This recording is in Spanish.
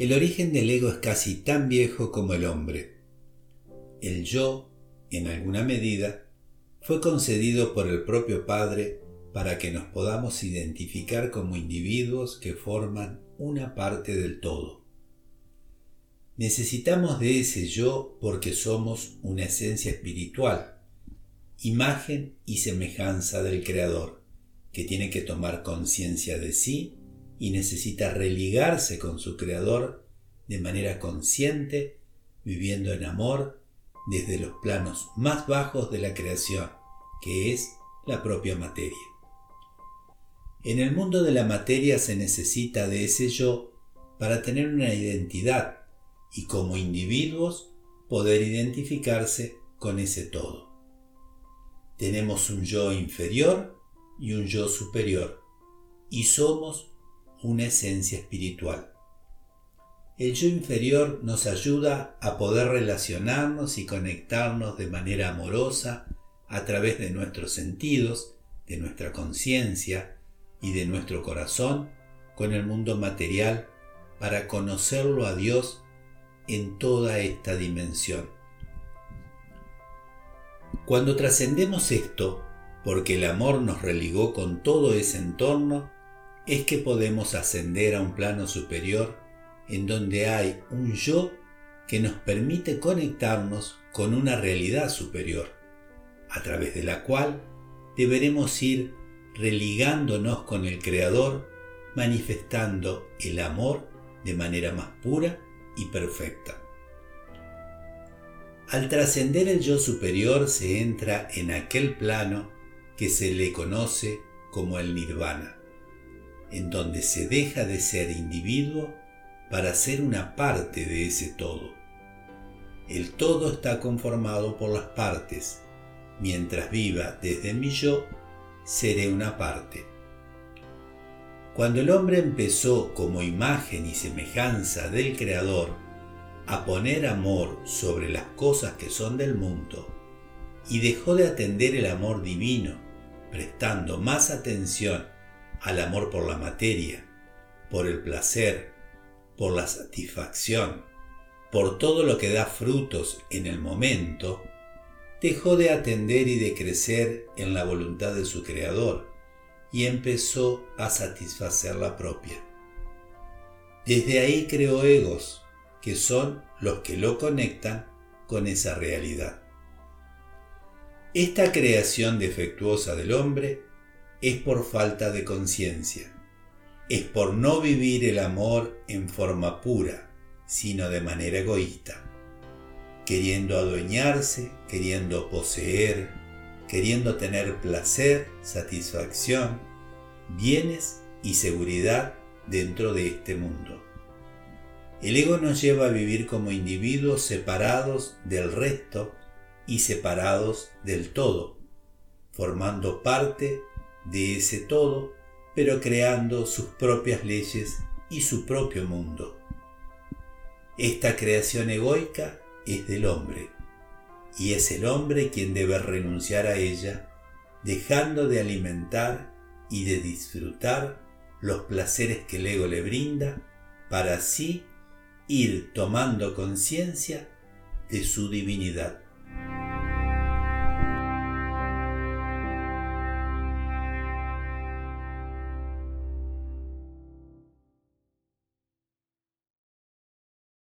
El origen del ego es casi tan viejo como el hombre. El yo, en alguna medida, fue concedido por el propio Padre para que nos podamos identificar como individuos que forman una parte del todo. Necesitamos de ese yo porque somos una esencia espiritual, imagen y semejanza del Creador, que tiene que tomar conciencia de sí y necesita religarse con su Creador de manera consciente, viviendo en amor desde los planos más bajos de la creación, que es la propia materia. En el mundo de la materia se necesita de ese yo para tener una identidad y como individuos poder identificarse con ese todo. Tenemos un yo inferior y un yo superior y somos una esencia espiritual. El yo inferior nos ayuda a poder relacionarnos y conectarnos de manera amorosa a través de nuestros sentidos, de nuestra conciencia, y de nuestro corazón con el mundo material para conocerlo a Dios en toda esta dimensión. Cuando trascendemos esto, porque el amor nos religó con todo ese entorno, es que podemos ascender a un plano superior en donde hay un yo que nos permite conectarnos con una realidad superior, a través de la cual deberemos ir religándonos con el Creador, manifestando el amor de manera más pura y perfecta. Al trascender el yo superior se entra en aquel plano que se le conoce como el nirvana, en donde se deja de ser individuo para ser una parte de ese todo. El todo está conformado por las partes. Mientras viva desde mi yo, seré una parte. Cuando el hombre empezó como imagen y semejanza del Creador a poner amor sobre las cosas que son del mundo y dejó de atender el amor divino, prestando más atención al amor por la materia, por el placer, por la satisfacción, por todo lo que da frutos en el momento, dejó de atender y de crecer en la voluntad de su Creador y empezó a satisfacer la propia. Desde ahí creó egos, que son los que lo conectan con esa realidad. Esta creación defectuosa del hombre es por falta de conciencia, es por no vivir el amor en forma pura, sino de manera egoísta queriendo adueñarse, queriendo poseer, queriendo tener placer, satisfacción, bienes y seguridad dentro de este mundo. El ego nos lleva a vivir como individuos separados del resto y separados del todo, formando parte de ese todo, pero creando sus propias leyes y su propio mundo. Esta creación egoica es del hombre, y es el hombre quien debe renunciar a ella, dejando de alimentar y de disfrutar los placeres que el ego le brinda, para así ir tomando conciencia de su divinidad.